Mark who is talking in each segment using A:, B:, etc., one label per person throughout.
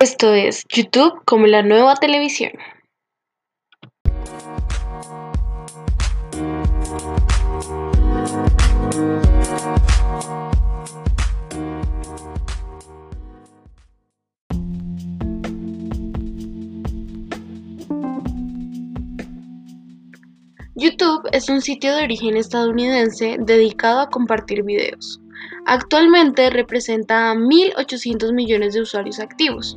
A: Esto es YouTube como la nueva televisión. YouTube es un sitio de origen estadounidense dedicado a compartir videos. Actualmente representa a 1.800 millones de usuarios activos.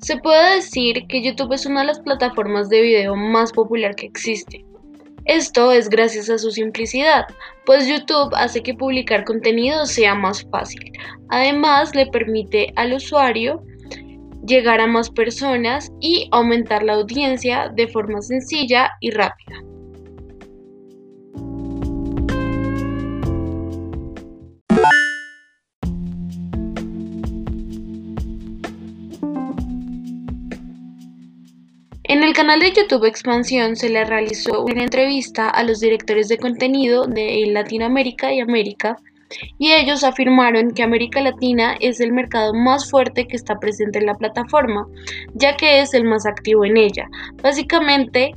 A: Se puede decir que YouTube es una de las plataformas de video más popular que existe. Esto es gracias a su simplicidad, pues YouTube hace que publicar contenido sea más fácil. Además, le permite al usuario llegar a más personas y aumentar la audiencia de forma sencilla y rápida. En el canal de YouTube Expansión se le realizó una entrevista a los directores de contenido de Latinoamérica y América y ellos afirmaron que América Latina es el mercado más fuerte que está presente en la plataforma, ya que es el más activo en ella. Básicamente,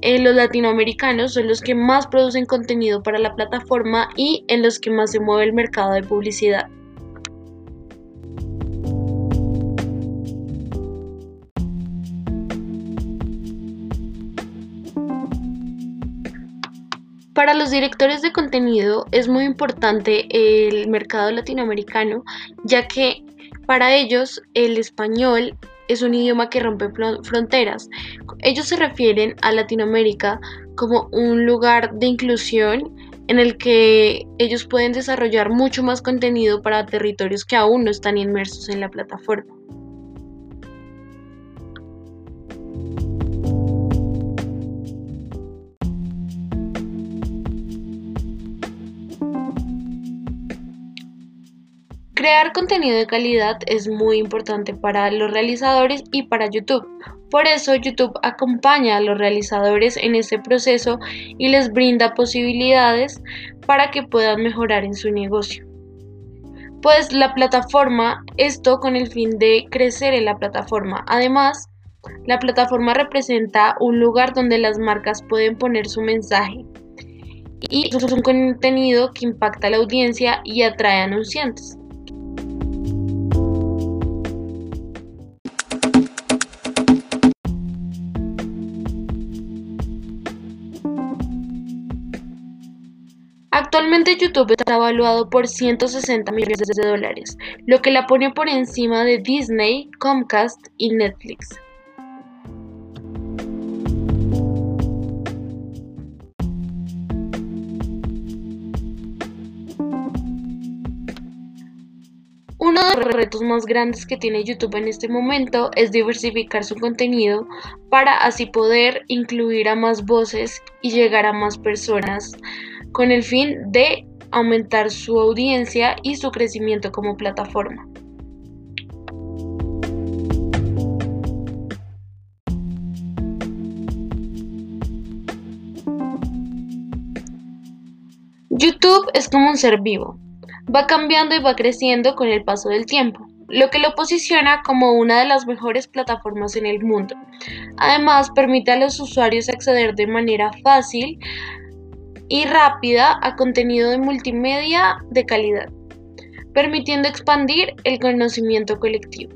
A: eh, los latinoamericanos son los que más producen contenido para la plataforma y en los que más se mueve el mercado de publicidad. Para los directores de contenido es muy importante el mercado latinoamericano, ya que para ellos el español es un idioma que rompe fronteras. Ellos se refieren a Latinoamérica como un lugar de inclusión en el que ellos pueden desarrollar mucho más contenido para territorios que aún no están inmersos en la plataforma. Crear contenido de calidad es muy importante para los realizadores y para YouTube. Por eso YouTube acompaña a los realizadores en este proceso y les brinda posibilidades para que puedan mejorar en su negocio. Pues la plataforma, esto con el fin de crecer en la plataforma. Además, la plataforma representa un lugar donde las marcas pueden poner su mensaje y es un contenido que impacta a la audiencia y atrae anunciantes. Actualmente YouTube está evaluado por 160 millones de dólares, lo que la pone por encima de Disney, Comcast y Netflix. Uno de los retos más grandes que tiene YouTube en este momento es diversificar su contenido para así poder incluir a más voces y llegar a más personas con el fin de aumentar su audiencia y su crecimiento como plataforma. YouTube es como un ser vivo, va cambiando y va creciendo con el paso del tiempo, lo que lo posiciona como una de las mejores plataformas en el mundo. Además, permite a los usuarios acceder de manera fácil y rápida a contenido de multimedia de calidad, permitiendo expandir el conocimiento colectivo.